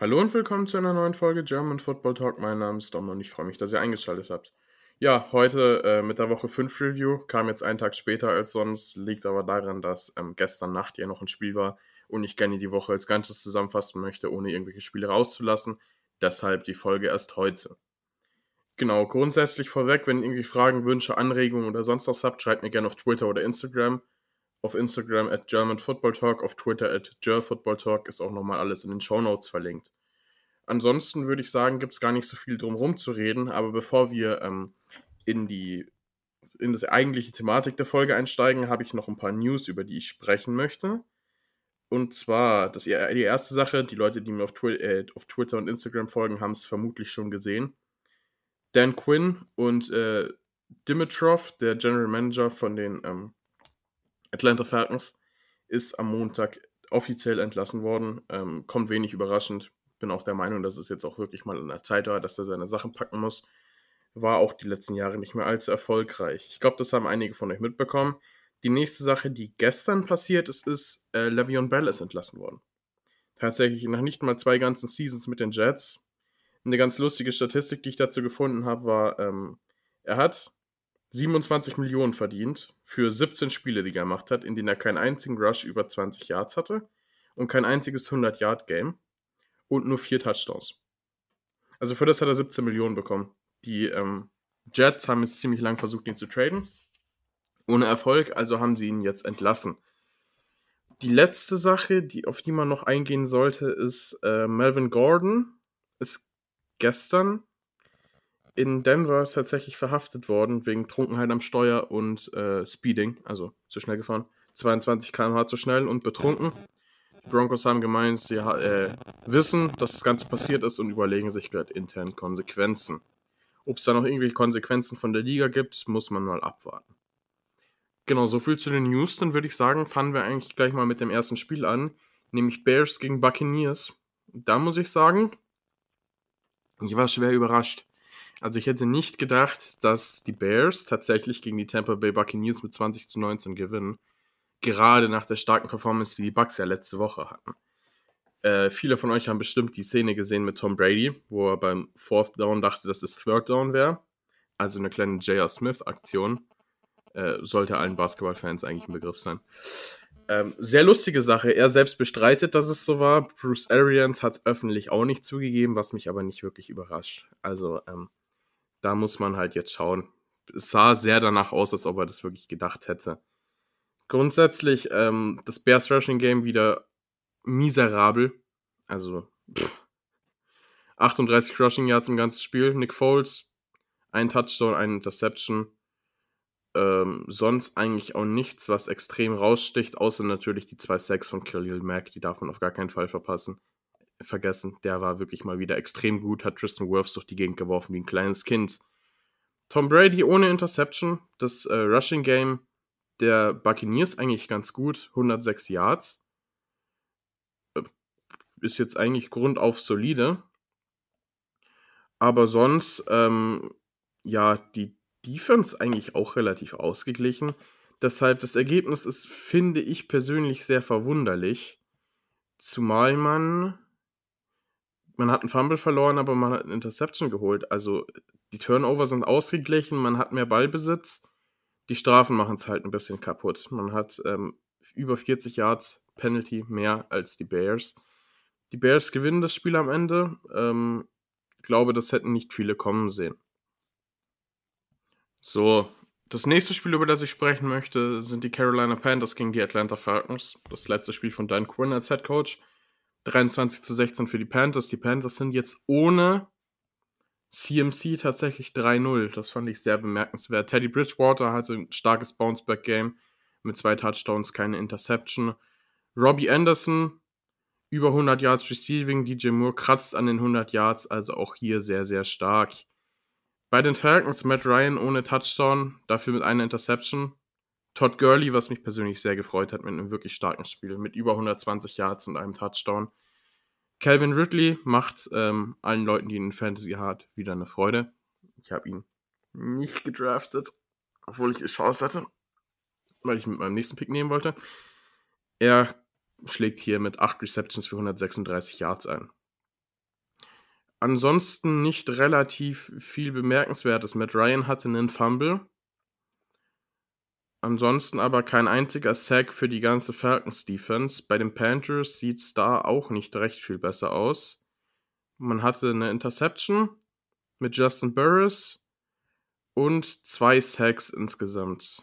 Hallo und willkommen zu einer neuen Folge German Football Talk. Mein Name ist Dom und ich freue mich, dass ihr eingeschaltet habt. Ja, heute äh, mit der Woche 5 Review kam jetzt einen Tag später als sonst, liegt aber daran, dass ähm, gestern Nacht ja noch ein Spiel war und ich gerne die Woche als Ganzes zusammenfassen möchte, ohne irgendwelche Spiele rauszulassen. Deshalb die Folge erst heute. Genau, grundsätzlich vorweg, wenn ihr irgendwie Fragen, Wünsche, Anregungen oder sonst was habt, schreibt mir gerne auf Twitter oder Instagram auf Instagram at German Football Talk, auf Twitter at Football Talk ist auch nochmal alles in den Show Notes verlinkt. Ansonsten würde ich sagen, gibt es gar nicht so viel drum zu reden, aber bevor wir ähm, in die in das eigentliche Thematik der Folge einsteigen, habe ich noch ein paar News, über die ich sprechen möchte. Und zwar, das, die erste Sache, die Leute, die mir auf, Twi äh, auf Twitter und Instagram folgen, haben es vermutlich schon gesehen. Dan Quinn und äh, Dimitrov, der General Manager von den ähm, Atlanta Falcons ist am Montag offiziell entlassen worden. Ähm, kommt wenig überraschend. Bin auch der Meinung, dass es jetzt auch wirklich mal in der Zeit war, dass er seine Sachen packen muss. War auch die letzten Jahre nicht mehr allzu erfolgreich. Ich glaube, das haben einige von euch mitbekommen. Die nächste Sache, die gestern passiert ist, ist, äh, Le'Veon Bell ist entlassen worden. Tatsächlich nach nicht mal zwei ganzen Seasons mit den Jets. Eine ganz lustige Statistik, die ich dazu gefunden habe, war, ähm, er hat 27 Millionen verdient für 17 Spiele, die er gemacht hat, in denen er keinen einzigen Rush über 20 Yards hatte und kein einziges 100-Yard-Game und nur vier Touchdowns. Also für das hat er 17 Millionen bekommen. Die ähm, Jets haben jetzt ziemlich lang versucht, ihn zu traden. Ohne Erfolg, also haben sie ihn jetzt entlassen. Die letzte Sache, die, auf die man noch eingehen sollte, ist äh, Melvin Gordon ist gestern in Denver tatsächlich verhaftet worden wegen Trunkenheit am Steuer und äh, Speeding, also zu schnell gefahren. 22 km/h zu schnell und betrunken. Die Broncos haben gemeint, sie äh, wissen, dass das Ganze passiert ist und überlegen sich gerade intern Konsequenzen. Ob es da noch irgendwelche Konsequenzen von der Liga gibt, muss man mal abwarten. Genau, so viel zu den News. Dann würde ich sagen, fangen wir eigentlich gleich mal mit dem ersten Spiel an, nämlich Bears gegen Buccaneers. Da muss ich sagen, ich war schwer überrascht. Also ich hätte nicht gedacht, dass die Bears tatsächlich gegen die Tampa Bay Buccaneers mit 20 zu 19 gewinnen. Gerade nach der starken Performance, die die Bucks ja letzte Woche hatten. Äh, viele von euch haben bestimmt die Szene gesehen mit Tom Brady, wo er beim Fourth Down dachte, dass es Third Down wäre. Also eine kleine J.R. Smith-Aktion. Äh, sollte allen Basketballfans eigentlich ein Begriff sein. Ähm, sehr lustige Sache. Er selbst bestreitet, dass es so war. Bruce Arians hat es öffentlich auch nicht zugegeben, was mich aber nicht wirklich überrascht. Also, ähm, da muss man halt jetzt schauen. Es sah sehr danach aus, als ob er das wirklich gedacht hätte. Grundsätzlich, ähm, das Bears Rushing Game wieder miserabel. Also, pff. 38 Rushing Yards im ganzen Spiel. Nick Foles, ein Touchdown, ein Interception. Ähm, sonst eigentlich auch nichts, was extrem raussticht, außer natürlich die zwei Sacks von Khalil Mack. Die darf man auf gar keinen Fall verpassen vergessen. Der war wirklich mal wieder extrem gut, hat Tristan Wirfs durch die Gegend geworfen wie ein kleines Kind. Tom Brady ohne Interception, das äh, Rushing Game der Buccaneers eigentlich ganz gut, 106 Yards. Äh, ist jetzt eigentlich grundauf solide. Aber sonst, ähm, ja, die Defense eigentlich auch relativ ausgeglichen. Deshalb das Ergebnis ist, finde ich persönlich sehr verwunderlich. Zumal man man hat einen Fumble verloren, aber man hat eine Interception geholt. Also die Turnover sind ausgeglichen, man hat mehr Ballbesitz. Die Strafen machen es halt ein bisschen kaputt. Man hat ähm, über 40 Yards Penalty mehr als die Bears. Die Bears gewinnen das Spiel am Ende. Ähm, glaube, das hätten nicht viele kommen sehen. So, das nächste Spiel, über das ich sprechen möchte, sind die Carolina Panthers gegen die Atlanta Falcons. Das letzte Spiel von Dan Quinn als Head Coach. 23 zu 16 für die Panthers. Die Panthers sind jetzt ohne CMC tatsächlich 3-0. Das fand ich sehr bemerkenswert. Teddy Bridgewater hatte ein starkes Bounceback-Game mit zwei Touchdowns, keine Interception. Robbie Anderson über 100 Yards Receiving. DJ Moore kratzt an den 100 Yards, also auch hier sehr, sehr stark. Bei den Falcons Matt Ryan ohne Touchdown, dafür mit einer Interception. Todd Gurley, was mich persönlich sehr gefreut hat, mit einem wirklich starken Spiel, mit über 120 Yards und einem Touchdown. Calvin Ridley macht ähm, allen Leuten, die ihn in Fantasy hat, wieder eine Freude. Ich habe ihn nicht gedraftet, obwohl ich die Chance hatte, weil ich mit meinem nächsten Pick nehmen wollte. Er schlägt hier mit 8 Receptions für 136 Yards ein. ansonsten nicht relativ viel Bemerkenswertes. Matt Ryan hatte einen Fumble. Ansonsten aber kein einziger Sack für die ganze Falcons Defense. Bei den Panthers sieht es da auch nicht recht viel besser aus. Man hatte eine Interception mit Justin Burris und zwei Sacks insgesamt.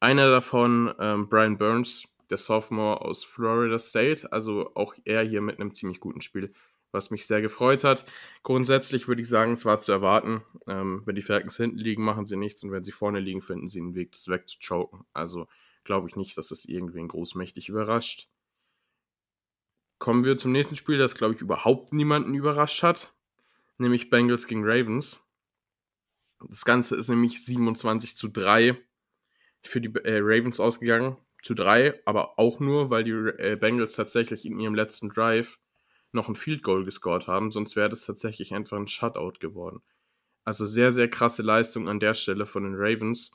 Einer davon ähm, Brian Burns, der Sophomore aus Florida State, also auch er hier mit einem ziemlich guten Spiel was mich sehr gefreut hat. Grundsätzlich würde ich sagen, es war zu erwarten. Ähm, wenn die Falcons hinten liegen, machen sie nichts und wenn sie vorne liegen, finden sie einen Weg, das wegzuchoken. Also glaube ich nicht, dass das irgendwen großmächtig überrascht. Kommen wir zum nächsten Spiel, das glaube ich überhaupt niemanden überrascht hat, nämlich Bengals gegen Ravens. Das Ganze ist nämlich 27 zu 3 für die äh, Ravens ausgegangen. Zu 3, aber auch nur, weil die äh, Bengals tatsächlich in ihrem letzten Drive noch ein Field Goal gescored haben, sonst wäre das tatsächlich einfach ein Shutout geworden. Also sehr, sehr krasse Leistung an der Stelle von den Ravens.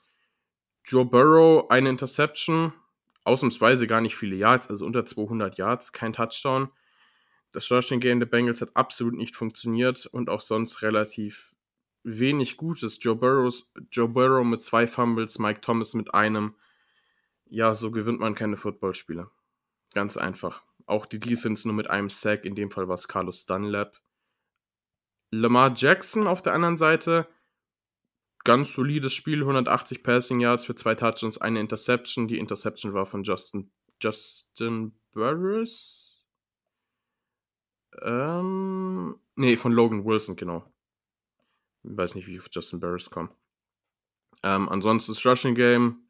Joe Burrow, eine Interception, ausnahmsweise gar nicht viele Yards, also unter 200 Yards, kein Touchdown. Das Rushing Game der Bengals hat absolut nicht funktioniert und auch sonst relativ wenig Gutes. Joe, Burrows, Joe Burrow mit zwei Fumbles, Mike Thomas mit einem. Ja, so gewinnt man keine Footballspiele. Ganz einfach. Auch die Defense nur mit einem Sack, in dem Fall war es Carlos Dunlap. Lamar Jackson auf der anderen Seite, ganz solides Spiel, 180 Passing Yards für zwei Touchdowns, eine Interception. Die Interception war von Justin, Justin Burris? Ähm, nee, von Logan Wilson, genau. Ich weiß nicht, wie ich auf Justin Burris komme. Ähm, ansonsten das Rushing Game,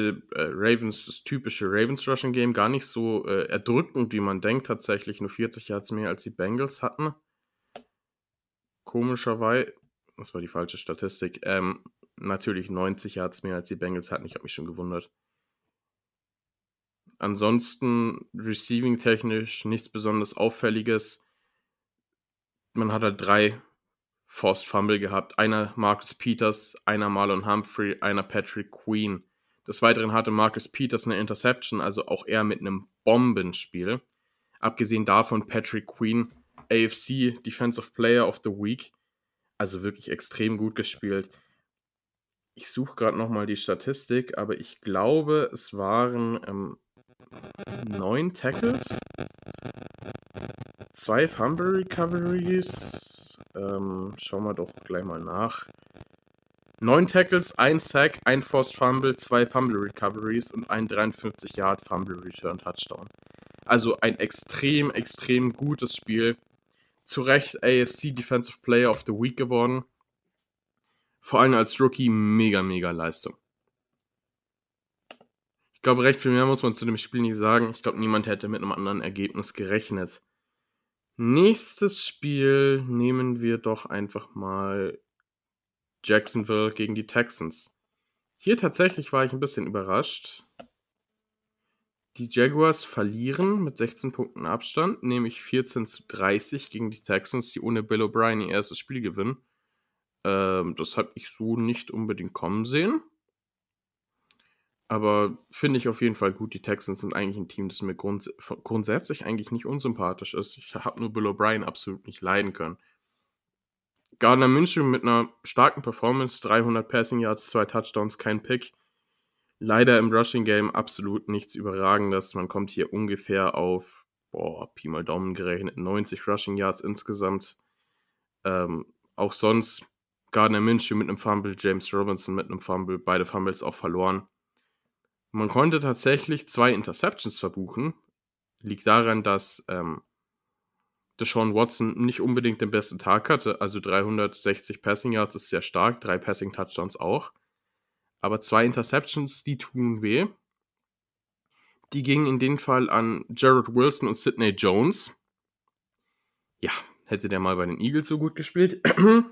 der äh, Ravens, das typische Ravens Rushing Game, gar nicht so äh, erdrückend, wie man denkt, tatsächlich nur 40 Yards mehr als die Bengals hatten. Komischerweise, das war die falsche Statistik, ähm, natürlich 90 Yards mehr als die Bengals hatten, ich habe mich schon gewundert. Ansonsten, receiving technisch nichts besonders Auffälliges. Man hat halt drei Forced Fumble gehabt. Einer Marcus Peters, einer Marlon Humphrey, einer Patrick Queen. Des Weiteren hatte Marcus Peters eine Interception, also auch er mit einem Bombenspiel. Abgesehen davon Patrick Queen, AFC Defensive Player of the Week. Also wirklich extrem gut gespielt. Ich suche gerade nochmal die Statistik, aber ich glaube, es waren ähm, neun Tackles, zwei Fumble Recoveries. Ähm, schauen wir doch gleich mal nach. Neun Tackles, ein Sack, ein Forced Fumble, zwei Fumble Recoveries und ein 53 Yard Fumble Return Touchdown. Also ein extrem, extrem gutes Spiel. Zu Recht AFC Defensive Player of the Week geworden. Vor allem als Rookie mega, mega Leistung. Ich glaube, recht viel mehr muss man zu dem Spiel nicht sagen. Ich glaube, niemand hätte mit einem anderen Ergebnis gerechnet. Nächstes Spiel nehmen wir doch einfach mal Jacksonville gegen die Texans. Hier tatsächlich war ich ein bisschen überrascht. Die Jaguars verlieren mit 16 Punkten Abstand, nämlich 14 zu 30 gegen die Texans, die ohne Bill O'Brien ihr erstes Spiel gewinnen. Ähm, das habe ich so nicht unbedingt kommen sehen. Aber finde ich auf jeden Fall gut. Die Texans sind eigentlich ein Team, das mir grunds grundsätzlich eigentlich nicht unsympathisch ist. Ich habe nur Bill O'Brien absolut nicht leiden können. Gardner München mit einer starken Performance, 300 Passing Yards, zwei Touchdowns, kein Pick. Leider im Rushing Game absolut nichts Überragendes. Man kommt hier ungefähr auf, boah, Pi mal Daumen gerechnet, 90 Rushing Yards insgesamt. Ähm, auch sonst Gardner München mit einem Fumble, James Robinson mit einem Fumble, beide Fumbles auch verloren. Man konnte tatsächlich zwei Interceptions verbuchen. Liegt daran, dass ähm, Deshaun Watson nicht unbedingt den besten Tag hatte. Also 360 Passing Yards ist sehr stark, drei Passing Touchdowns auch. Aber zwei Interceptions, die tun weh. Die gingen in dem Fall an Jared Wilson und Sidney Jones. Ja, hätte der mal bei den Eagles so gut gespielt.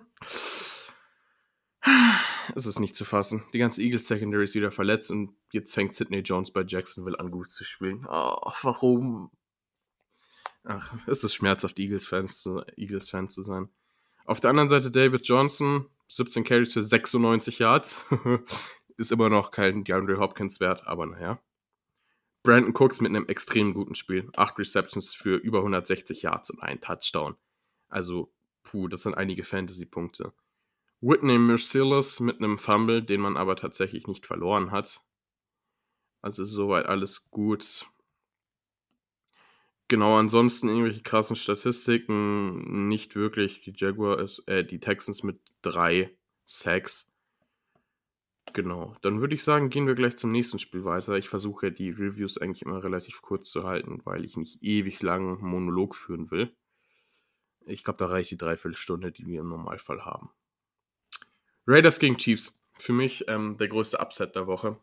es ist nicht zu fassen. Die ganze Eagles Secondary ist wieder verletzt und jetzt fängt Sidney Jones bei Jacksonville an gut zu spielen. Oh, warum? Ach, es ist schmerzhaft, Eagles-Fans zu, Eagles -Fan zu sein. Auf der anderen Seite David Johnson, 17 Carries für 96 Yards. ist immer noch kein DeAndre Hopkins wert, aber naja. Brandon Cooks mit einem extrem guten Spiel. 8 Receptions für über 160 Yards und ein Touchdown. Also, puh, das sind einige Fantasy-Punkte. Whitney Merciless mit einem Fumble, den man aber tatsächlich nicht verloren hat. Also soweit alles gut. Genau, ansonsten irgendwelche krassen Statistiken nicht wirklich. Die Jaguars, äh, die Texans mit drei Sacks. Genau, dann würde ich sagen, gehen wir gleich zum nächsten Spiel weiter. Ich versuche die Reviews eigentlich immer relativ kurz zu halten, weil ich nicht ewig lang Monolog führen will. Ich glaube, da reicht die Dreiviertelstunde, die wir im Normalfall haben. Raiders gegen Chiefs. Für mich ähm, der größte Upset der Woche.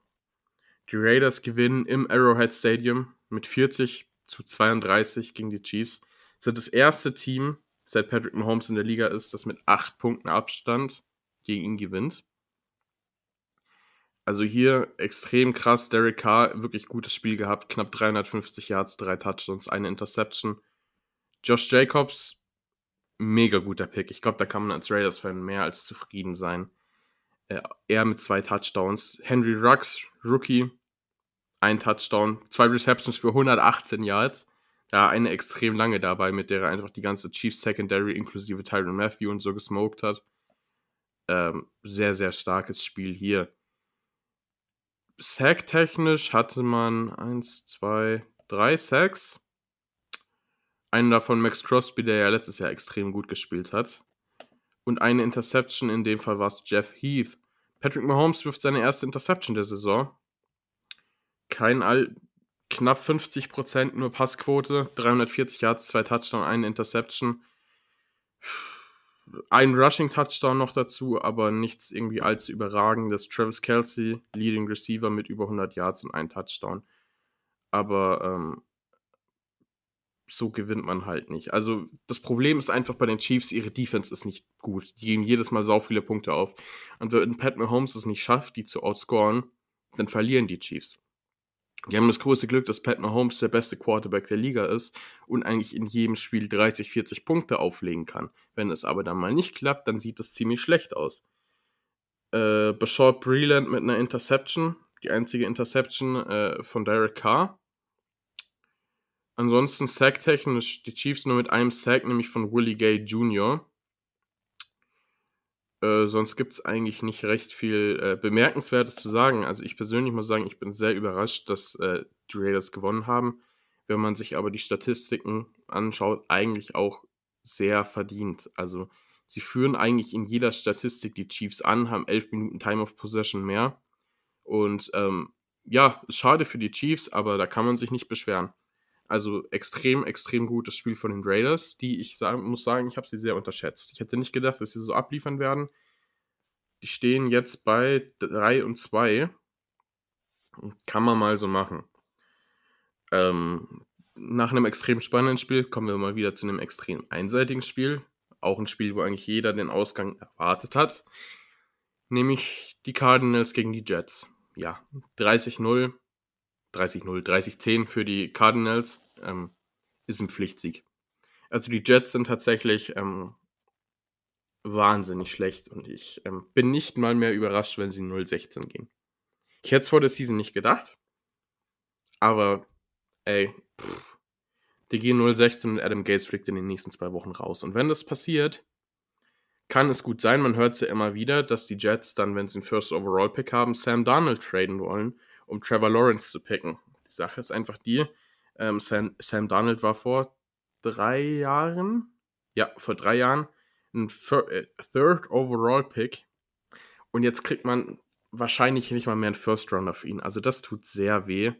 Die Raiders gewinnen im Arrowhead Stadium mit 40 zu 32 gegen die Chiefs. Sind das erste Team, seit Patrick Mahomes in der Liga ist, das mit 8 Punkten Abstand gegen ihn gewinnt. Also hier extrem krass. Derek Carr, wirklich gutes Spiel gehabt. Knapp 350 Yards, drei Touchdowns, eine Interception. Josh Jacobs, mega guter Pick. Ich glaube, da kann man als Raiders-Fan mehr als zufrieden sein. Äh, er mit zwei Touchdowns. Henry Rux, Rookie, ein Touchdown, zwei Receptions für 118 Yards. Da eine extrem lange dabei, mit der er einfach die ganze Chiefs Secondary inklusive Tyron Matthew und so gesmoked hat. Ähm, sehr, sehr starkes Spiel hier. Sack-technisch hatte man eins, zwei, drei Sacks. Einen davon Max Crosby, der ja letztes Jahr extrem gut gespielt hat. Und eine Interception, in dem Fall war es Jeff Heath. Patrick Mahomes wirft seine erste Interception der Saison kein All knapp 50% nur Passquote, 340 Yards, zwei Touchdown, eine Interception. Ein Rushing Touchdown noch dazu, aber nichts irgendwie allzu überragendes. Travis Kelsey, Leading Receiver mit über 100 Yards und ein Touchdown. Aber ähm, so gewinnt man halt nicht. Also das Problem ist einfach bei den Chiefs, ihre Defense ist nicht gut. Die geben jedes Mal sau viele Punkte auf. Und wenn Pat Mahomes es nicht schafft, die zu outscoren, dann verlieren die Chiefs. Die haben das große Glück, dass Pat Mahomes der beste Quarterback der Liga ist und eigentlich in jedem Spiel 30, 40 Punkte auflegen kann. Wenn es aber dann mal nicht klappt, dann sieht das ziemlich schlecht aus. Äh, Bashard Breland mit einer Interception, die einzige Interception äh, von Derek Carr. Ansonsten Sack-technisch die Chiefs nur mit einem Sack, nämlich von Willie Gay Jr. Äh, sonst gibt es eigentlich nicht recht viel äh, Bemerkenswertes zu sagen. Also ich persönlich muss sagen, ich bin sehr überrascht, dass äh, die Raiders gewonnen haben. Wenn man sich aber die Statistiken anschaut, eigentlich auch sehr verdient. Also sie führen eigentlich in jeder Statistik die Chiefs an, haben 11 Minuten Time of Possession mehr. Und ähm, ja, ist schade für die Chiefs, aber da kann man sich nicht beschweren. Also extrem, extrem gutes Spiel von den Raiders, die ich sagen, muss sagen, ich habe sie sehr unterschätzt. Ich hätte nicht gedacht, dass sie so abliefern werden. Die stehen jetzt bei 3 und 2. Kann man mal so machen. Ähm, nach einem extrem spannenden Spiel kommen wir mal wieder zu einem extrem einseitigen Spiel. Auch ein Spiel, wo eigentlich jeder den Ausgang erwartet hat. Nämlich die Cardinals gegen die Jets. Ja, 30-0 30-0, 30-10 für die Cardinals, ähm, ist ein Pflichtsieg. Also die Jets sind tatsächlich ähm, wahnsinnig schlecht und ich ähm, bin nicht mal mehr überrascht, wenn sie 0-16 gehen. Ich hätte es vor der Season nicht gedacht, aber ey, pff, die gehen 0-16 und Adam Gates fliegt in den nächsten zwei Wochen raus. Und wenn das passiert, kann es gut sein, man hört es ja immer wieder, dass die Jets dann, wenn sie einen First Overall Pick haben, Sam Darnold traden wollen um Trevor Lawrence zu picken. Die Sache ist einfach die, ähm, Sam, Sam Donald war vor drei Jahren, ja, vor drei Jahren ein äh, Third Overall Pick und jetzt kriegt man wahrscheinlich nicht mal mehr einen First Rounder für ihn. Also das tut sehr weh.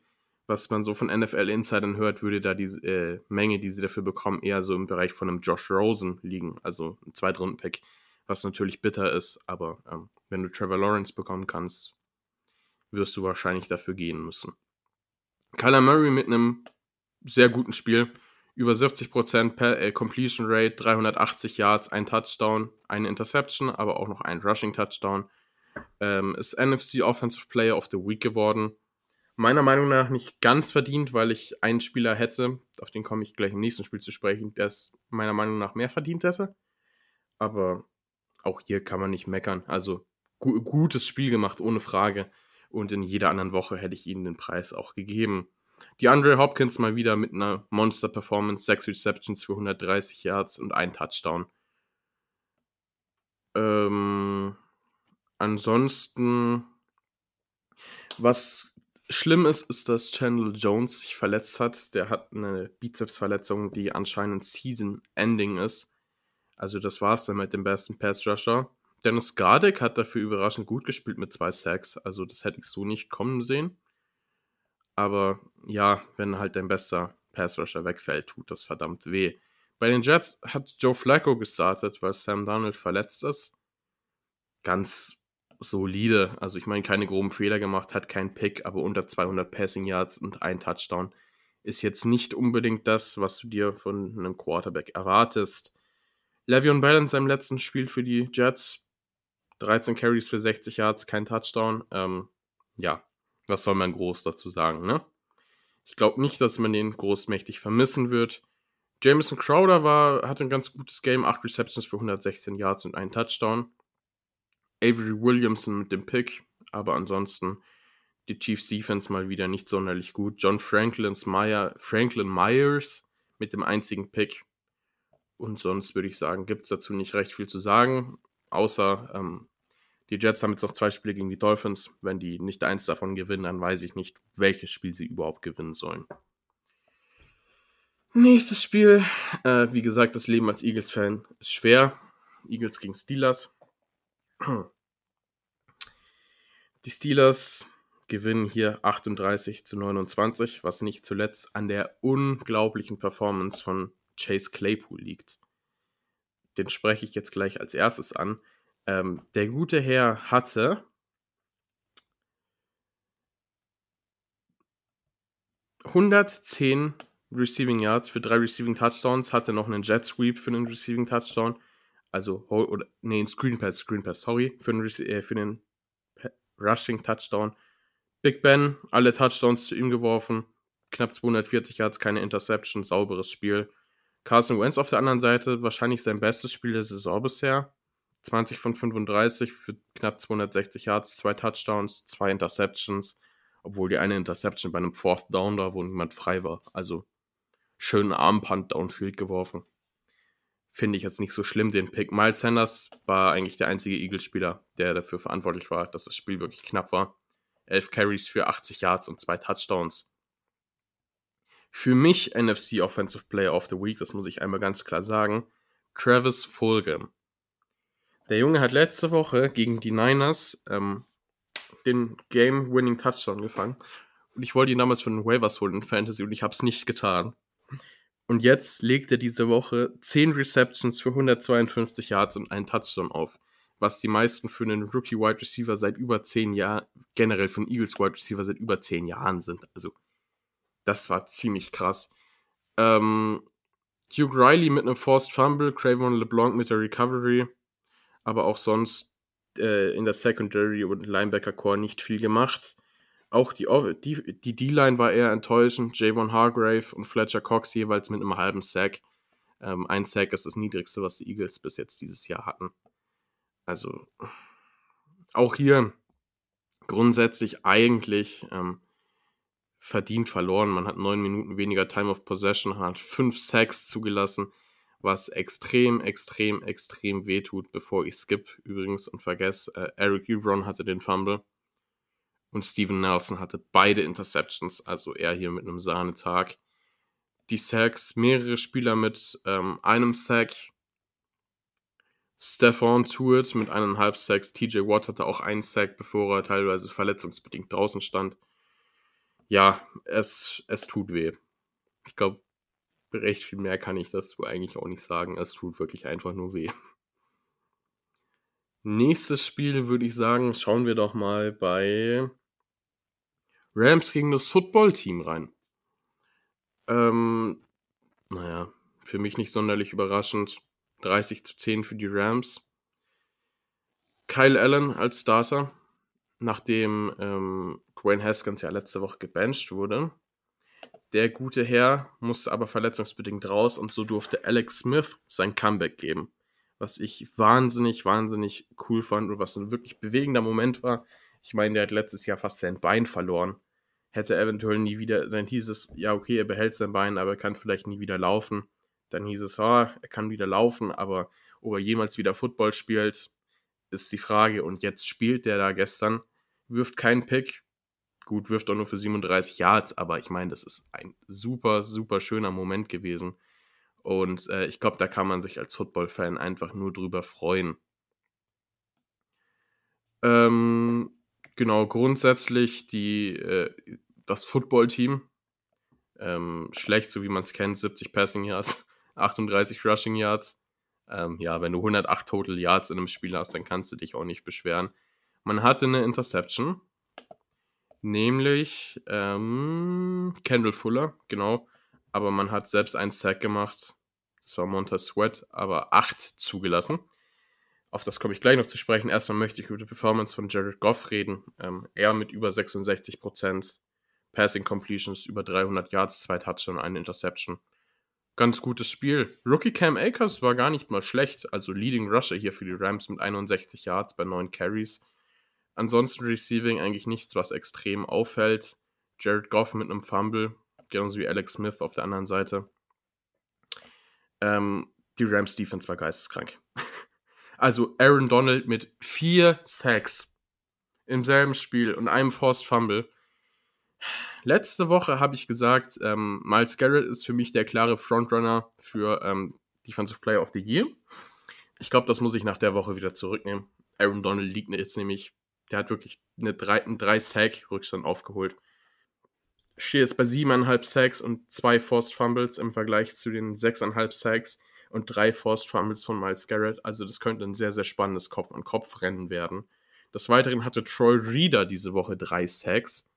Was man so von NFL-Insidern hört, würde da die äh, Menge, die sie dafür bekommen, eher so im Bereich von einem Josh Rosen liegen, also ein Zweitrunden-Pick, was natürlich bitter ist, aber ähm, wenn du Trevor Lawrence bekommen kannst, wirst du wahrscheinlich dafür gehen müssen. Kyler Murray mit einem sehr guten Spiel. Über 70% per, äh, Completion Rate, 380 Yards, ein Touchdown, eine Interception, aber auch noch ein Rushing Touchdown. Ähm, ist NFC Offensive Player of the Week geworden. Meiner Meinung nach nicht ganz verdient, weil ich einen Spieler hätte, auf den komme ich gleich im nächsten Spiel zu sprechen, der es meiner Meinung nach mehr verdient hätte. Aber auch hier kann man nicht meckern. Also gu gutes Spiel gemacht, ohne Frage und in jeder anderen Woche hätte ich ihnen den Preis auch gegeben. Die Andre Hopkins mal wieder mit einer Monster-Performance, 6 Receptions für 130 Yards und ein Touchdown. Ähm, ansonsten, was schlimm ist, ist, dass Chandler Jones sich verletzt hat. Der hat eine Bizepsverletzung, die anscheinend Season-Ending ist. Also das war es dann mit dem besten Pass-Rusher. Dennis Gardick hat dafür überraschend gut gespielt mit zwei Sacks. Also das hätte ich so nicht kommen sehen. Aber ja, wenn halt dein bester Pass-Rusher wegfällt, tut das verdammt weh. Bei den Jets hat Joe Flacco gestartet, weil Sam Donald verletzt ist. Ganz solide. Also ich meine, keine groben Fehler gemacht, hat keinen Pick, aber unter 200 Passing Yards und ein Touchdown ist jetzt nicht unbedingt das, was du dir von einem Quarterback erwartest. Le'Veon Bell in seinem letzten Spiel für die Jets 13 Carries für 60 Yards, kein Touchdown. Ähm, ja, was soll man groß dazu sagen, ne? Ich glaube nicht, dass man den großmächtig vermissen wird. Jameson Crowder war, hatte ein ganz gutes Game, 8 Receptions für 116 Yards und einen Touchdown. Avery Williamson mit dem Pick, aber ansonsten die Chiefs Defense mal wieder nicht sonderlich gut. John Franklins Meyer, Franklin Myers mit dem einzigen Pick. Und sonst würde ich sagen, gibt es dazu nicht recht viel zu sagen, außer ähm, die Jets haben jetzt noch zwei Spiele gegen die Dolphins. Wenn die nicht eins davon gewinnen, dann weiß ich nicht, welches Spiel sie überhaupt gewinnen sollen. Nächstes Spiel. Äh, wie gesagt, das Leben als Eagles-Fan ist schwer. Eagles gegen Steelers. Die Steelers gewinnen hier 38 zu 29, was nicht zuletzt an der unglaublichen Performance von Chase Claypool liegt. Den spreche ich jetzt gleich als erstes an. Ähm, der gute Herr hatte ...110 Receiving Yards für drei Receiving Touchdowns, hatte noch einen Jet Sweep für einen Receiving Touchdown, also, oder, nee, ein Screen Pass, Screen Pass, sorry, für einen, äh, für einen Rushing Touchdown. Big Ben, alle Touchdowns zu ihm geworfen, knapp 240 Yards, keine Interception, sauberes Spiel. Carson Wentz auf der anderen Seite, wahrscheinlich sein bestes Spiel der Saison bisher. 20 von 35 für knapp 260 Yards, zwei Touchdowns, zwei Interceptions, obwohl die eine Interception bei einem Fourth Down war, wo niemand frei war. Also schönen Armpunt downfield geworfen. Finde ich jetzt nicht so schlimm, den Pick. Miles Sanders war eigentlich der einzige Eagles-Spieler, der dafür verantwortlich war, dass das Spiel wirklich knapp war. Elf Carries für 80 Yards und zwei Touchdowns. Für mich NFC Offensive Player of the Week, das muss ich einmal ganz klar sagen, Travis Fulgham. Der Junge hat letzte Woche gegen die Niners ähm, den Game-Winning Touchdown gefangen. Und ich wollte ihn damals von den Waivers holen in Fantasy und ich habe es nicht getan. Und jetzt legt er diese Woche 10 Receptions für 152 Yards und einen Touchdown auf. Was die meisten für einen Rookie-Wide Receiver seit über 10 Jahren, generell von Eagles Wide Receiver seit über 10 Jahren sind. Also, das war ziemlich krass. Ähm, Duke Riley mit einem Forced Fumble, Cravon LeBlanc mit der Recovery aber auch sonst äh, in der Secondary und Linebacker Core nicht viel gemacht. Auch die D-Line war eher enttäuschend. Javon Hargrave und Fletcher Cox jeweils mit einem halben Sack. Ähm, ein Sack ist das niedrigste, was die Eagles bis jetzt dieses Jahr hatten. Also auch hier grundsätzlich eigentlich ähm, verdient verloren. Man hat neun Minuten weniger Time of Possession, hat fünf Sacks zugelassen was extrem, extrem, extrem wehtut, bevor ich skip übrigens und vergesse. Äh, Eric Ebron hatte den Fumble und Steven Nelson hatte beide Interceptions, also er hier mit einem Sahnetag. Die Sacks, mehrere Spieler mit ähm, einem Sack. Stefan Tuitt mit eineinhalb Sacks. TJ Watt hatte auch einen Sack, bevor er teilweise verletzungsbedingt draußen stand. Ja, es, es tut weh. Ich glaube, recht viel mehr kann ich dazu eigentlich auch nicht sagen. Es tut wirklich einfach nur weh. Nächstes Spiel würde ich sagen, schauen wir doch mal bei Rams gegen das Football-Team rein. Ähm, naja, für mich nicht sonderlich überraschend. 30 zu 10 für die Rams. Kyle Allen als Starter, nachdem ähm, Dwayne Haskins ja letzte Woche gebencht wurde. Der gute Herr musste aber verletzungsbedingt raus und so durfte Alex Smith sein Comeback geben. Was ich wahnsinnig, wahnsinnig cool fand und was ein wirklich bewegender Moment war. Ich meine, der hat letztes Jahr fast sein Bein verloren hätte eventuell nie wieder, dann hieß es, ja, okay, er behält sein Bein, aber er kann vielleicht nie wieder laufen. Dann hieß es, oh, er kann wieder laufen, aber ob er jemals wieder Football spielt, ist die Frage. Und jetzt spielt der da gestern, wirft keinen Pick. Gut, wirft auch nur für 37 Yards, aber ich meine, das ist ein super, super schöner Moment gewesen. Und äh, ich glaube, da kann man sich als Football-Fan einfach nur drüber freuen. Ähm, genau, grundsätzlich die, äh, das Football-Team. Ähm, schlecht, so wie man es kennt, 70 Passing Yards, 38 Rushing Yards. Ähm, ja, wenn du 108 Total Yards in einem Spiel hast, dann kannst du dich auch nicht beschweren. Man hatte eine Interception, nämlich ähm, Kendall Fuller, genau. Aber man hat selbst einen Sack gemacht. Das war Montez Sweat, aber 8 zugelassen. Auf das komme ich gleich noch zu sprechen. Erstmal möchte ich über die Performance von Jared Goff reden. Ähm, er mit über 66% Passing Completions, über 300 Yards, zwei Touchdowns, eine Interception. Ganz gutes Spiel. Rookie Cam Akers war gar nicht mal schlecht. Also Leading Rusher hier für die Rams mit 61 Yards bei 9 Carries. Ansonsten Receiving eigentlich nichts, was extrem auffällt. Jared Goff mit einem Fumble, genauso wie Alex Smith auf der anderen Seite. Ähm, die Rams Defense war geisteskrank. Also Aaron Donald mit vier Sacks im selben Spiel und einem Forced Fumble. Letzte Woche habe ich gesagt, ähm, Miles Garrett ist für mich der klare Frontrunner für ähm, Defensive Player of the Year. Ich glaube, das muss ich nach der Woche wieder zurücknehmen. Aaron Donald liegt jetzt nämlich, der hat wirklich eine 3, einen 3 Sack Rückstand aufgeholt. Steht jetzt bei 7,5 Sacks und zwei Forced Fumbles im Vergleich zu den 6,5 Sacks und drei Forced Fumbles von Miles Garrett. Also das könnte ein sehr, sehr spannendes Kopf-an-Kopf-Rennen werden. Des Weiteren hatte Troy Reader diese Woche drei Sacks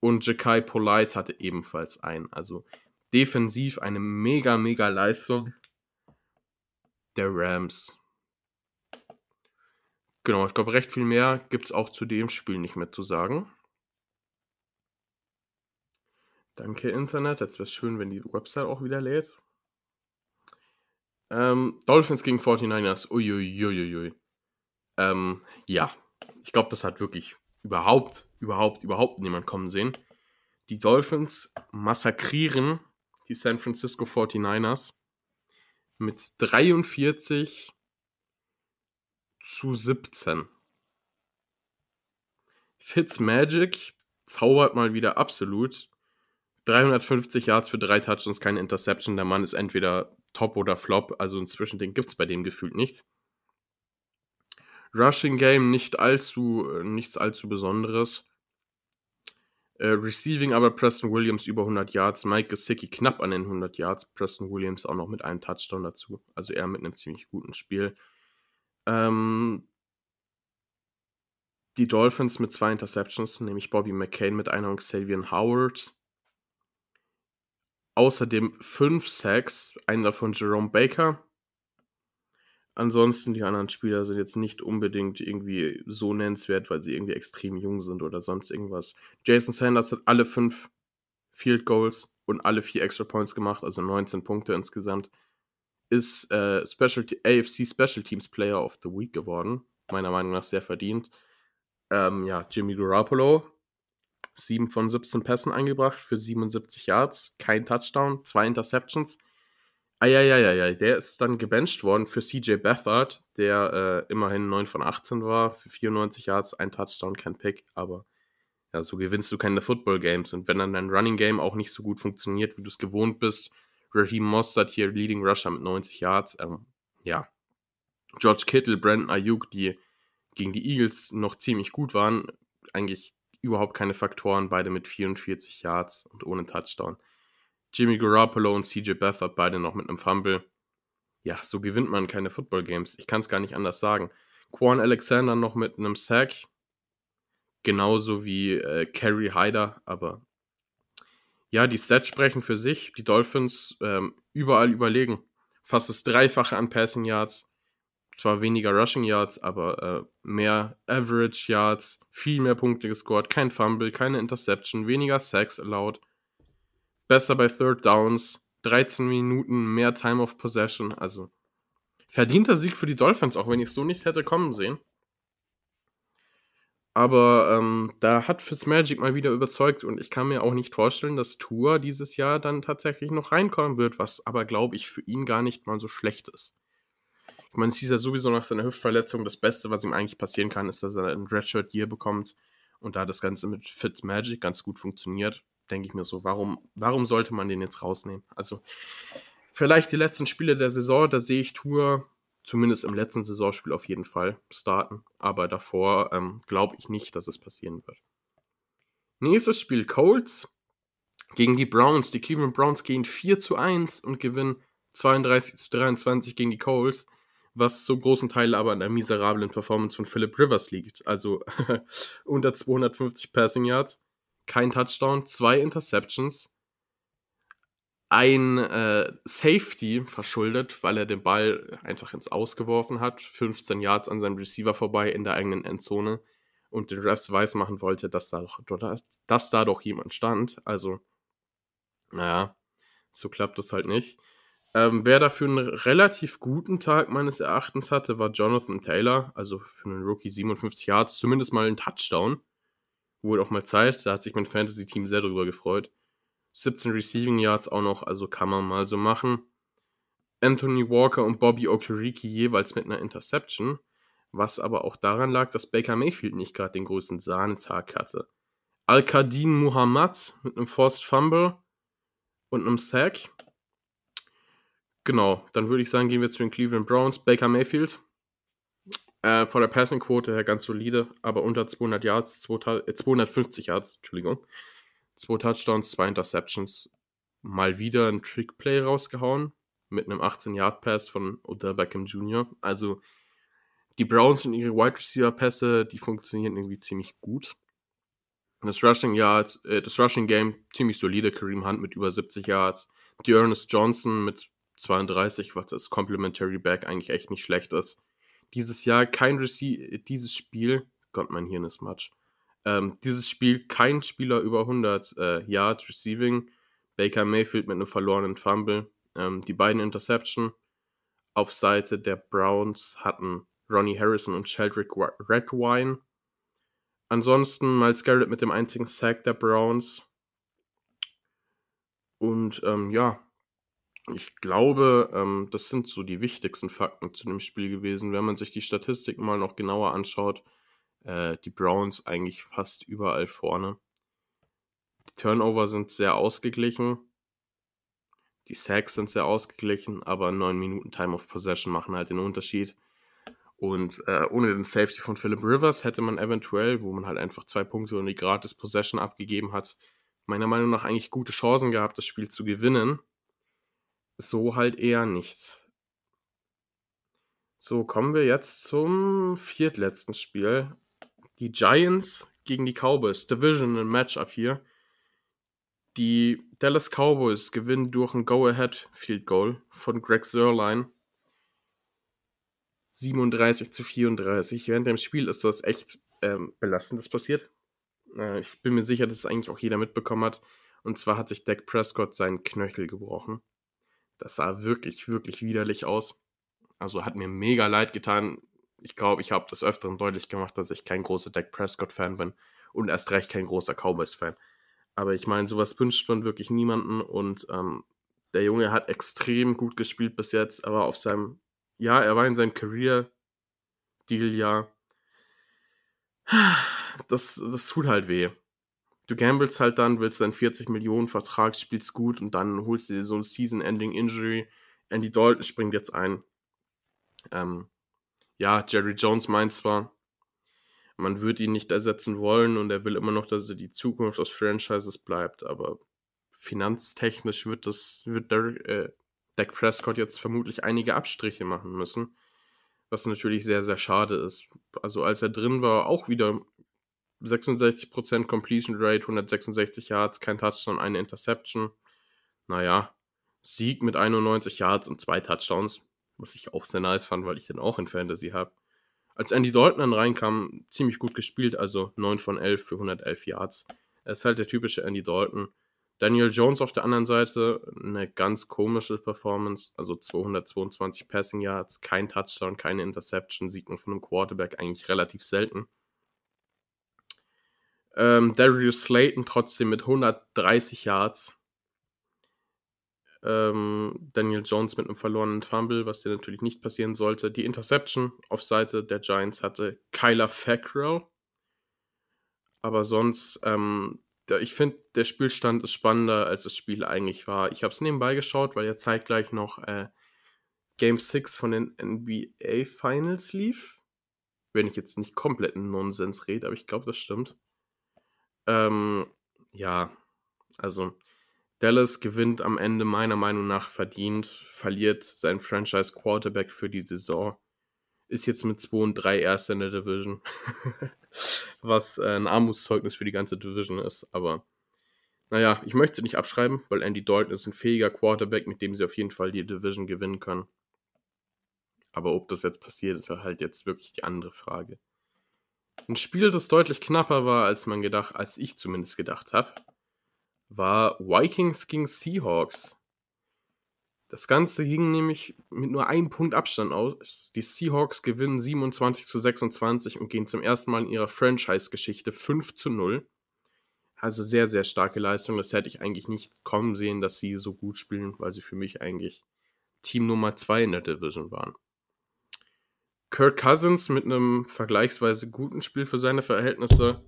und Jakai Polite hatte ebenfalls einen. Also defensiv eine mega, mega Leistung der Rams. Genau, ich glaube, recht viel mehr gibt es auch zu dem Spiel nicht mehr zu sagen. Danke, Internet. Jetzt wäre es schön, wenn die Website auch wieder lädt. Ähm, Dolphins gegen 49ers. Uiuiuiui. Ähm, ja, ich glaube, das hat wirklich überhaupt, überhaupt, überhaupt niemand kommen sehen. Die Dolphins massakrieren die San Francisco 49ers mit 43 zu 17. Fitzmagic zaubert mal wieder absolut. 350 Yards für drei Touchdowns, keine Interception. Der Mann ist entweder Top oder Flop, also ein Zwischending gibt es bei dem gefühlt nicht. Rushing Game nicht allzu, nichts allzu Besonderes. Äh, Receiving aber Preston Williams über 100 Yards, Mike Gesicki knapp an den 100 Yards, Preston Williams auch noch mit einem Touchdown dazu, also er mit einem ziemlich guten Spiel. Ähm, die Dolphins mit zwei Interceptions, nämlich Bobby McCain mit einer und Xavier Howard außerdem fünf Sacks, einen davon Jerome Baker. Ansonsten die anderen Spieler sind jetzt nicht unbedingt irgendwie so nennenswert, weil sie irgendwie extrem jung sind oder sonst irgendwas. Jason Sanders hat alle fünf Field Goals und alle vier Extra Points gemacht, also 19 Punkte insgesamt. Ist äh, Special AFC Special Teams Player of the Week geworden. Meiner Meinung nach sehr verdient. Ähm, ja, Jimmy Garoppolo 7 von 17 Pässen eingebracht für 77 Yards, kein Touchdown, zwei Interceptions. Eieieiei, der ist dann gebencht worden für CJ Beathard, der äh, immerhin 9 von 18 war, für 94 Yards, ein Touchdown, kein Pick, aber ja, so gewinnst du keine Football Games. Und wenn dann dein Running Game auch nicht so gut funktioniert, wie du es gewohnt bist, Raheem Mossad hier Leading Rusher mit 90 Yards, ähm, ja. George Kittle, Brandon Ayuk, die gegen die Eagles noch ziemlich gut waren, eigentlich überhaupt keine Faktoren, beide mit 44 Yards und ohne Touchdown. Jimmy Garoppolo und CJ Beathard beide noch mit einem Fumble. Ja, so gewinnt man keine Football Games. Ich kann es gar nicht anders sagen. Quan Alexander noch mit einem Sack. Genauso wie äh, Kerry Hyder, aber ja, die Stats sprechen für sich. Die Dolphins ähm, überall überlegen. Fast das Dreifache an Passing Yards, zwar weniger Rushing Yards, aber äh, mehr Average Yards, viel mehr Punkte gescored, kein Fumble, keine Interception, weniger Sacks allowed, besser bei Third Downs, 13 Minuten mehr Time of Possession, also verdienter Sieg für die Dolphins, auch wenn ich es so nicht hätte kommen sehen. Aber ähm, da hat Fitzmagic mal wieder überzeugt und ich kann mir auch nicht vorstellen, dass Tour dieses Jahr dann tatsächlich noch reinkommen wird, was aber, glaube ich, für ihn gar nicht mal so schlecht ist. Ich meine, es ist ja sowieso nach seiner Hüftverletzung das Beste, was ihm eigentlich passieren kann, ist, dass er ein Redshirt Year bekommt und da das Ganze mit Fitzmagic ganz gut funktioniert, denke ich mir so, warum, warum sollte man den jetzt rausnehmen? Also, vielleicht die letzten Spiele der Saison, da sehe ich Tour zumindest im letzten Saisonspiel auf jeden Fall starten. Aber davor ähm, glaube ich nicht, dass es passieren wird. Nächstes Spiel Colts gegen die Browns. Die Cleveland Browns gehen 4 zu 1 und gewinnen 32 zu 23 gegen die Colts, was zum großen Teil aber an der miserablen Performance von Philip Rivers liegt. Also unter 250 Passing Yards, kein Touchdown, zwei Interceptions ein äh, Safety verschuldet, weil er den Ball einfach ins Ausgeworfen hat, 15 Yards an seinem Receiver vorbei in der eigenen Endzone und den Rest weiß machen wollte, dass da doch, dass da doch jemand stand. Also, naja, so klappt das halt nicht. Ähm, wer dafür einen relativ guten Tag meines Erachtens hatte, war Jonathan Taylor, also für einen Rookie 57 Yards, zumindest mal ein Touchdown. Wohl auch mal Zeit, da hat sich mein Fantasy-Team sehr drüber gefreut. 17 Receiving Yards auch noch, also kann man mal so machen. Anthony Walker und Bobby Okereke jeweils mit einer Interception, was aber auch daran lag, dass Baker Mayfield nicht gerade den größten Sahnetag hatte. Al-Kadin Muhammad mit einem Forced Fumble und einem Sack. Genau, dann würde ich sagen, gehen wir zu den Cleveland Browns. Baker Mayfield. Äh, von der Passing-Quote her ganz solide, aber unter 200 Yards, 250 äh, Yards, Entschuldigung. Zwei Touchdowns, zwei Interceptions. Mal wieder ein Trickplay rausgehauen mit einem 18-Yard-Pass von Odell Beckham Jr. Also die Browns und ihre Wide Receiver-Pässe, die funktionieren irgendwie ziemlich gut. Das Rushing Yard, äh, das Rushing Game ziemlich solide. Kareem Hunt mit über 70 Yards. Die Ernest Johnson mit 32, was das Complementary Back eigentlich echt nicht schlecht ist. Dieses Jahr kein Receiver, dieses Spiel, Gott, mein Hirn ist Matsch. Ähm, dieses Spiel kein Spieler über 100 äh, Yards Receiving. Baker Mayfield mit einem verlorenen Fumble. Ähm, die beiden Interception auf Seite der Browns hatten Ronnie Harrison und Sheldrick Redwine. Ansonsten Miles Garrett mit dem einzigen Sack der Browns. Und ähm, ja, ich glaube, ähm, das sind so die wichtigsten Fakten zu dem Spiel gewesen. Wenn man sich die Statistiken mal noch genauer anschaut, äh, die Browns eigentlich fast überall vorne. Die Turnover sind sehr ausgeglichen. Die Sacks sind sehr ausgeglichen, aber 9 Minuten Time of Possession machen halt den Unterschied. Und äh, ohne den Safety von Philip Rivers hätte man eventuell, wo man halt einfach zwei Punkte und die gratis Possession abgegeben hat, meiner Meinung nach eigentlich gute Chancen gehabt, das Spiel zu gewinnen. So halt eher nicht. So, kommen wir jetzt zum viertletzten Spiel die Giants gegen die Cowboys. Divisional Matchup hier. Die Dallas Cowboys gewinnen durch ein Go-Ahead Field Goal von Greg Sörlein. 37 zu 34. Während dem Spiel ist was echt ähm, Belastendes passiert. Äh, ich bin mir sicher, dass es eigentlich auch jeder mitbekommen hat. Und zwar hat sich Dak Prescott seinen Knöchel gebrochen. Das sah wirklich, wirklich widerlich aus. Also hat mir mega leid getan ich glaube, ich habe das Öfteren deutlich gemacht, dass ich kein großer Dak Prescott-Fan bin und erst recht kein großer Cowboys-Fan. Aber ich meine, sowas wünscht man wirklich niemanden und ähm, der Junge hat extrem gut gespielt bis jetzt, aber auf seinem, ja, er war in seinem Career-Deal-Jahr. Das, das tut halt weh. Du gamblest halt dann, willst deinen 40 Millionen Vertrag, spielst gut und dann holst du dir so ein Season-Ending-Injury. Andy Dalton springt jetzt ein. Ähm, ja, Jerry Jones meint zwar, man würde ihn nicht ersetzen wollen und er will immer noch, dass er die Zukunft des Franchises bleibt, aber finanztechnisch wird das, wird der, äh, Dak Prescott jetzt vermutlich einige Abstriche machen müssen, was natürlich sehr, sehr schade ist. Also als er drin war, auch wieder 66% Completion Rate, 166 Yards, kein Touchdown, eine Interception. Naja, Sieg mit 91 Yards und zwei Touchdowns was ich auch sehr nice fand, weil ich den auch in Fantasy habe. Als Andy Dalton dann reinkam, ziemlich gut gespielt, also 9 von 11 für 111 Yards. Er ist halt der typische Andy Dalton. Daniel Jones auf der anderen Seite, eine ganz komische Performance, also 222 Passing Yards, kein Touchdown, keine Interception, sieht man von einem Quarterback eigentlich relativ selten. Ähm, Darius Slayton trotzdem mit 130 Yards. Ähm, Daniel Jones mit einem verlorenen Fumble, was dir natürlich nicht passieren sollte. Die Interception auf Seite der Giants hatte Kyler Fackrell. Aber sonst, ähm, der, ich finde, der Spielstand ist spannender, als das Spiel eigentlich war. Ich habe es nebenbei geschaut, weil ja zeitgleich noch äh, Game 6 von den NBA Finals lief. Wenn ich jetzt nicht kompletten Nonsens rede, aber ich glaube, das stimmt. Ähm, ja, also Dallas gewinnt am Ende meiner Meinung nach verdient, verliert sein Franchise Quarterback für die Saison, ist jetzt mit 2 und 3 Erster in der Division, was äh, ein Armutszeugnis für die ganze Division ist, aber naja, ich möchte nicht abschreiben, weil Andy Dalton ist ein fähiger Quarterback, mit dem sie auf jeden Fall die Division gewinnen können. Aber ob das jetzt passiert, ist halt jetzt wirklich die andere Frage. Ein Spiel, das deutlich knapper war, als man gedacht, als ich zumindest gedacht habe, war Vikings gegen Seahawks. Das Ganze ging nämlich mit nur einem Punkt Abstand aus. Die Seahawks gewinnen 27 zu 26 und gehen zum ersten Mal in ihrer Franchise-Geschichte 5 zu 0. Also sehr, sehr starke Leistung. Das hätte ich eigentlich nicht kommen sehen, dass sie so gut spielen, weil sie für mich eigentlich Team Nummer 2 in der Division waren. Kirk Cousins mit einem vergleichsweise guten Spiel für seine Verhältnisse.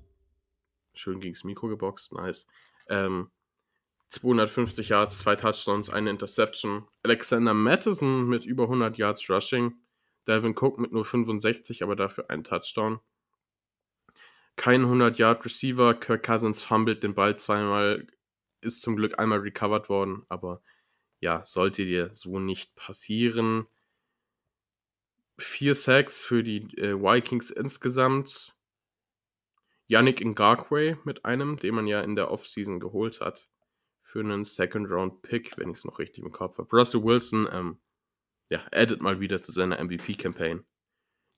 Schön gegen das Mikro geboxt, nice. Ähm, 250 Yards, zwei Touchdowns, eine Interception. Alexander Mattison mit über 100 Yards Rushing. Devin Cook mit nur 65, aber dafür ein Touchdown. Kein 100 Yard Receiver. Kirk Cousins fummelt den Ball zweimal. Ist zum Glück einmal recovered worden, aber ja, sollte dir so nicht passieren vier Sacks für die äh, Vikings insgesamt. Yannick Ngakwe mit einem, den man ja in der Offseason geholt hat. Für einen Second-Round-Pick, wenn ich es noch richtig im Kopf habe. Russell Wilson, ähm, ja, addet mal wieder zu seiner MVP-Campaign.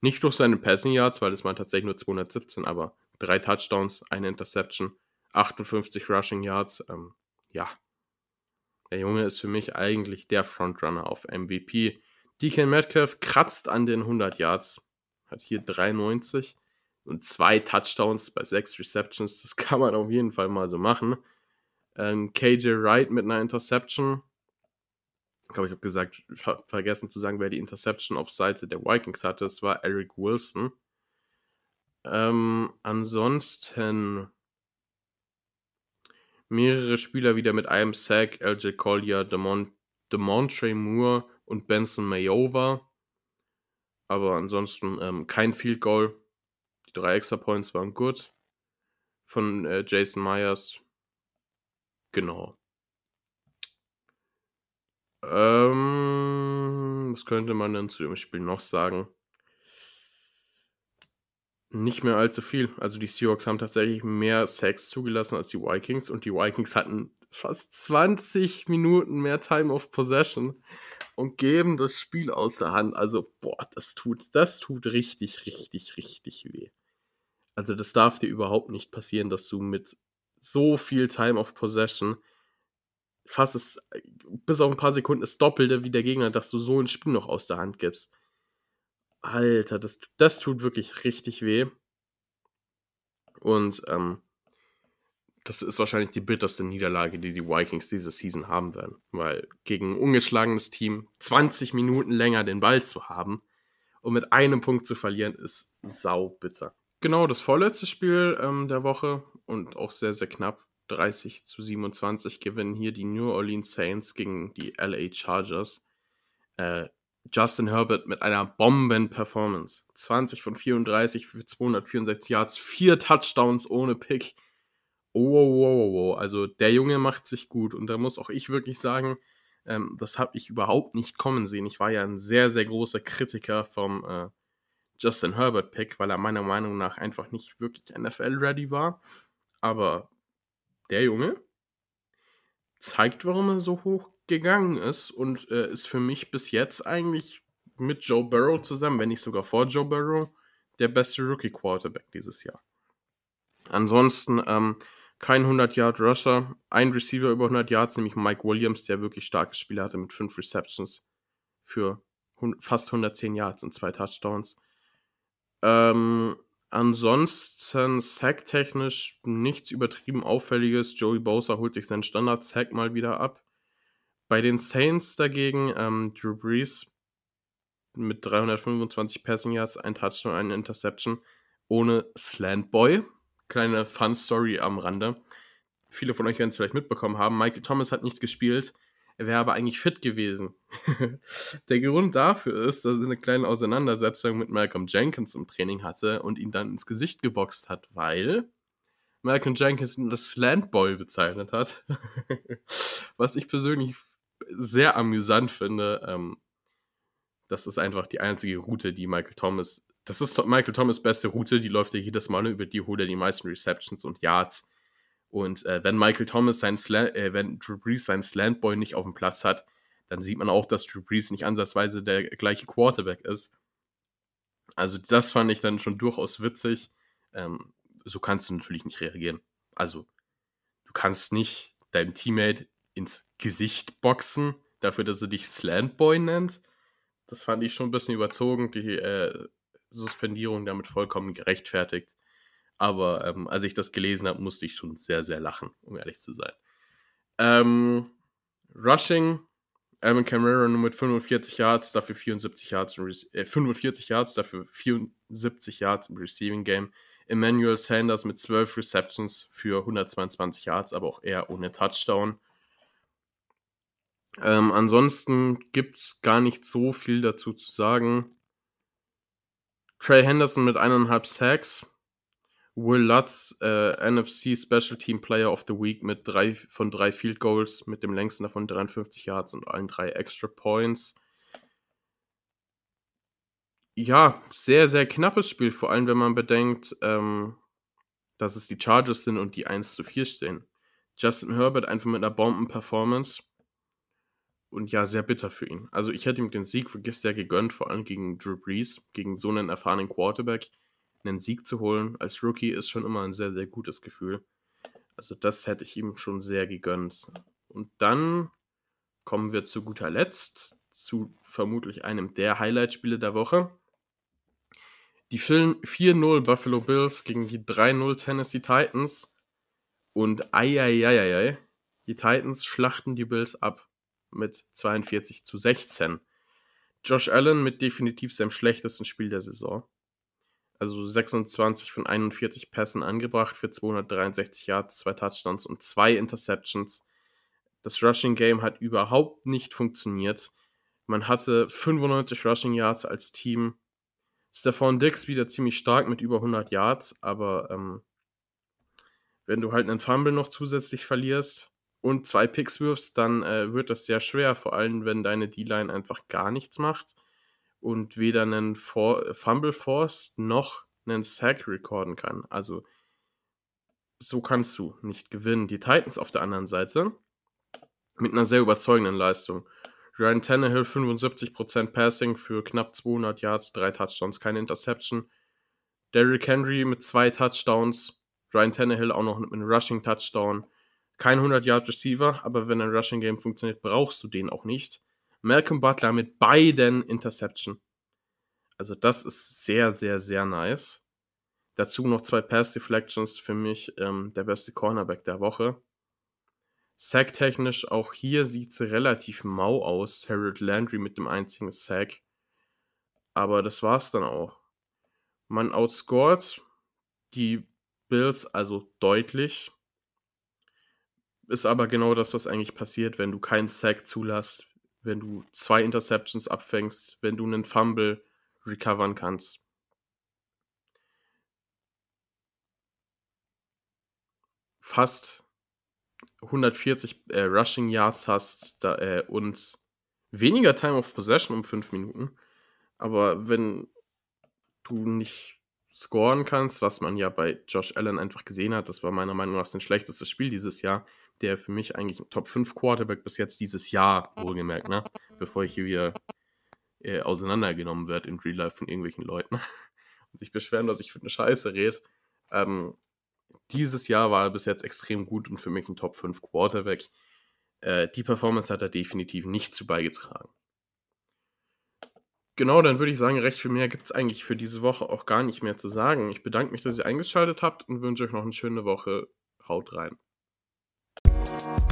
Nicht durch seine Passing Yards, weil es waren tatsächlich nur 217, aber drei Touchdowns, eine Interception, 58 Rushing Yards. Ähm, ja, der Junge ist für mich eigentlich der Frontrunner auf MVP. DK Metcalf kratzt an den 100 Yards, hat hier 93 und zwei Touchdowns bei sechs Receptions. Das kann man auf jeden Fall mal so machen. Ähm, KJ Wright mit einer Interception. Ich glaube, ich habe gesagt, ich vergessen zu sagen, wer die Interception auf Seite der Vikings hatte. Es war Eric Wilson. Ähm, ansonsten mehrere Spieler wieder mit einem Sack. LJ Collier, Demont Demontre Moore und Benson Mayowa. Aber ansonsten ähm, kein Field Goal. Die drei Extra Points waren gut. Von äh, Jason Myers. Genau. Ähm, was könnte man denn zu dem Spiel noch sagen? Nicht mehr allzu viel. Also die Seahawks haben tatsächlich mehr Sacks zugelassen als die Vikings und die Vikings hatten fast 20 Minuten mehr Time of Possession und geben das Spiel aus der Hand. Also, boah, das tut, das tut richtig, richtig, richtig weh. Also, das darf dir überhaupt nicht passieren, dass du mit so viel Time of Possession fast es, bis auf ein paar Sekunden das Doppelte wie der Gegner, dass du so ein Spiel noch aus der Hand gibst. Alter, das, das tut wirklich richtig weh. Und ähm, das ist wahrscheinlich die bitterste Niederlage, die die Vikings diese Season haben werden. Weil gegen ein ungeschlagenes Team 20 Minuten länger den Ball zu haben und mit einem Punkt zu verlieren, ist saubitter. Genau, das vorletzte Spiel ähm, der Woche und auch sehr, sehr knapp. 30 zu 27 gewinnen hier die New Orleans Saints gegen die LA Chargers. Äh, Justin Herbert mit einer Bomben-Performance. 20 von 34 für 264 Yards, vier Touchdowns ohne Pick oh, oh, oh, oh, also der Junge macht sich gut. Und da muss auch ich wirklich sagen, ähm, das habe ich überhaupt nicht kommen sehen. Ich war ja ein sehr, sehr großer Kritiker vom äh, Justin Herbert Pick, weil er meiner Meinung nach einfach nicht wirklich NFL-ready war. Aber der Junge zeigt, warum er so hoch gegangen ist und äh, ist für mich bis jetzt eigentlich mit Joe Burrow zusammen, wenn nicht sogar vor Joe Burrow, der beste Rookie-Quarterback dieses Jahr. Ansonsten ähm, kein 100-Yard-Rusher, ein Receiver über 100 Yards, nämlich Mike Williams, der wirklich starkes Spiel hatte mit fünf Receptions für fast 110 Yards und zwei Touchdowns. Ähm, Ansonsten Sack-technisch nichts übertrieben Auffälliges. Joey Bosa holt sich seinen Standard-Sack mal wieder ab. Bei den Saints dagegen, ähm, Drew Brees mit 325 Passing Yards, ein Touchdown, eine Interception ohne Slant Boy. Kleine Fun-Story am Rande. Viele von euch werden es vielleicht mitbekommen haben. Michael Thomas hat nicht gespielt. Er wäre aber eigentlich fit gewesen. Der Grund dafür ist, dass er eine kleine Auseinandersetzung mit Malcolm Jenkins im Training hatte und ihn dann ins Gesicht geboxt hat, weil Malcolm Jenkins ihn als Slantboy bezeichnet hat. Was ich persönlich sehr amüsant finde. Ähm, das ist einfach die einzige Route, die Michael Thomas. Das ist Michael Thomas' beste Route, die läuft er jedes Mal, über die holt er die meisten Receptions und Yards. Und äh, wenn Michael Thomas sein Slant, äh, wenn Drew Brees seinen Slantboy nicht auf dem Platz hat, dann sieht man auch, dass Drew Brees nicht ansatzweise der gleiche Quarterback ist. Also das fand ich dann schon durchaus witzig. Ähm, so kannst du natürlich nicht reagieren. Also du kannst nicht deinem Teammate ins Gesicht boxen, dafür, dass er dich Slantboy nennt. Das fand ich schon ein bisschen überzogen, die äh, Suspendierung damit vollkommen gerechtfertigt. Aber ähm, als ich das gelesen habe, musste ich schon sehr, sehr lachen, um ehrlich zu sein. Ähm, Rushing, Alvin Kamara nur mit 45 Yards, dafür 74 Yards, äh, 45 Yards, dafür 74 Yards im Receiving Game. Emmanuel Sanders mit 12 Receptions für 122 Yards, aber auch eher ohne Touchdown. Ähm, ansonsten gibt es gar nicht so viel dazu zu sagen. Trey Henderson mit eineinhalb Sacks, Will Lutz, äh, NFC Special Team Player of the Week mit drei von drei Field Goals, mit dem längsten davon 53 Yards und allen drei Extra Points. Ja, sehr, sehr knappes Spiel, vor allem wenn man bedenkt, ähm, dass es die Chargers sind und die 1 zu 4 stehen. Justin Herbert einfach mit einer Bomben-Performance. Und ja, sehr bitter für ihn. Also ich hätte ihm den Sieg wirklich sehr gegönnt, vor allem gegen Drew Brees, gegen so einen erfahrenen Quarterback einen Sieg zu holen als Rookie ist schon immer ein sehr, sehr gutes Gefühl. Also das hätte ich ihm schon sehr gegönnt. Und dann kommen wir zu guter Letzt zu vermutlich einem der Highlight-Spiele der Woche. Die 4-0 Buffalo Bills gegen die 3-0 Tennessee Titans. Und eieieiei, die Titans schlachten die Bills ab mit 42 zu 16. Josh Allen mit definitiv seinem schlechtesten Spiel der Saison also 26 von 41 Pässen angebracht für 263 Yards, zwei Touchdowns und zwei Interceptions. Das Rushing Game hat überhaupt nicht funktioniert. Man hatte 95 Rushing Yards als Team. Stephon Dix wieder ziemlich stark mit über 100 Yards, aber ähm, wenn du halt einen Fumble noch zusätzlich verlierst und zwei Picks wirfst, dann äh, wird das sehr schwer, vor allem wenn deine D-Line einfach gar nichts macht und weder einen For Fumble Force noch einen Sack recorden kann. Also so kannst du nicht gewinnen. Die Titans auf der anderen Seite mit einer sehr überzeugenden Leistung. Ryan Tannehill 75% Passing für knapp 200 Yards, drei Touchdowns, keine Interception. Derrick Henry mit zwei Touchdowns. Ryan Tannehill auch noch mit einem Rushing Touchdown. Kein 100 Yard Receiver, aber wenn ein Rushing Game funktioniert, brauchst du den auch nicht. Malcolm Butler mit beiden Interception. Also das ist sehr, sehr, sehr nice. Dazu noch zwei Pass Deflections für mich ähm, der beste Cornerback der Woche. Sack-technisch auch hier sieht es relativ mau aus. Harold Landry mit dem einzigen Sack. Aber das war's dann auch. Man outscored die Bills also deutlich. Ist aber genau das, was eigentlich passiert, wenn du keinen Sack zulässt, wenn du zwei Interceptions abfängst, wenn du einen Fumble recovern kannst. Fast 140 äh, Rushing Yards hast da, äh, und weniger Time of Possession um 5 Minuten. Aber wenn du nicht scoren kannst, was man ja bei Josh Allen einfach gesehen hat, das war meiner Meinung nach sein schlechtestes Spiel dieses Jahr, der für mich eigentlich ein Top 5 Quarterback bis jetzt dieses Jahr, wohlgemerkt, ne? Bevor ich hier wieder äh, auseinandergenommen werde in Real Life von irgendwelchen Leuten und sich beschweren, dass ich für eine Scheiße rede. Ähm, dieses Jahr war er bis jetzt extrem gut und für mich ein Top 5 Quarterback. Äh, die Performance hat er definitiv nicht zu beigetragen. Genau, dann würde ich sagen, recht viel mehr gibt es eigentlich für diese Woche auch gar nicht mehr zu sagen. Ich bedanke mich, dass ihr eingeschaltet habt und wünsche euch noch eine schöne Woche. Haut rein. Thank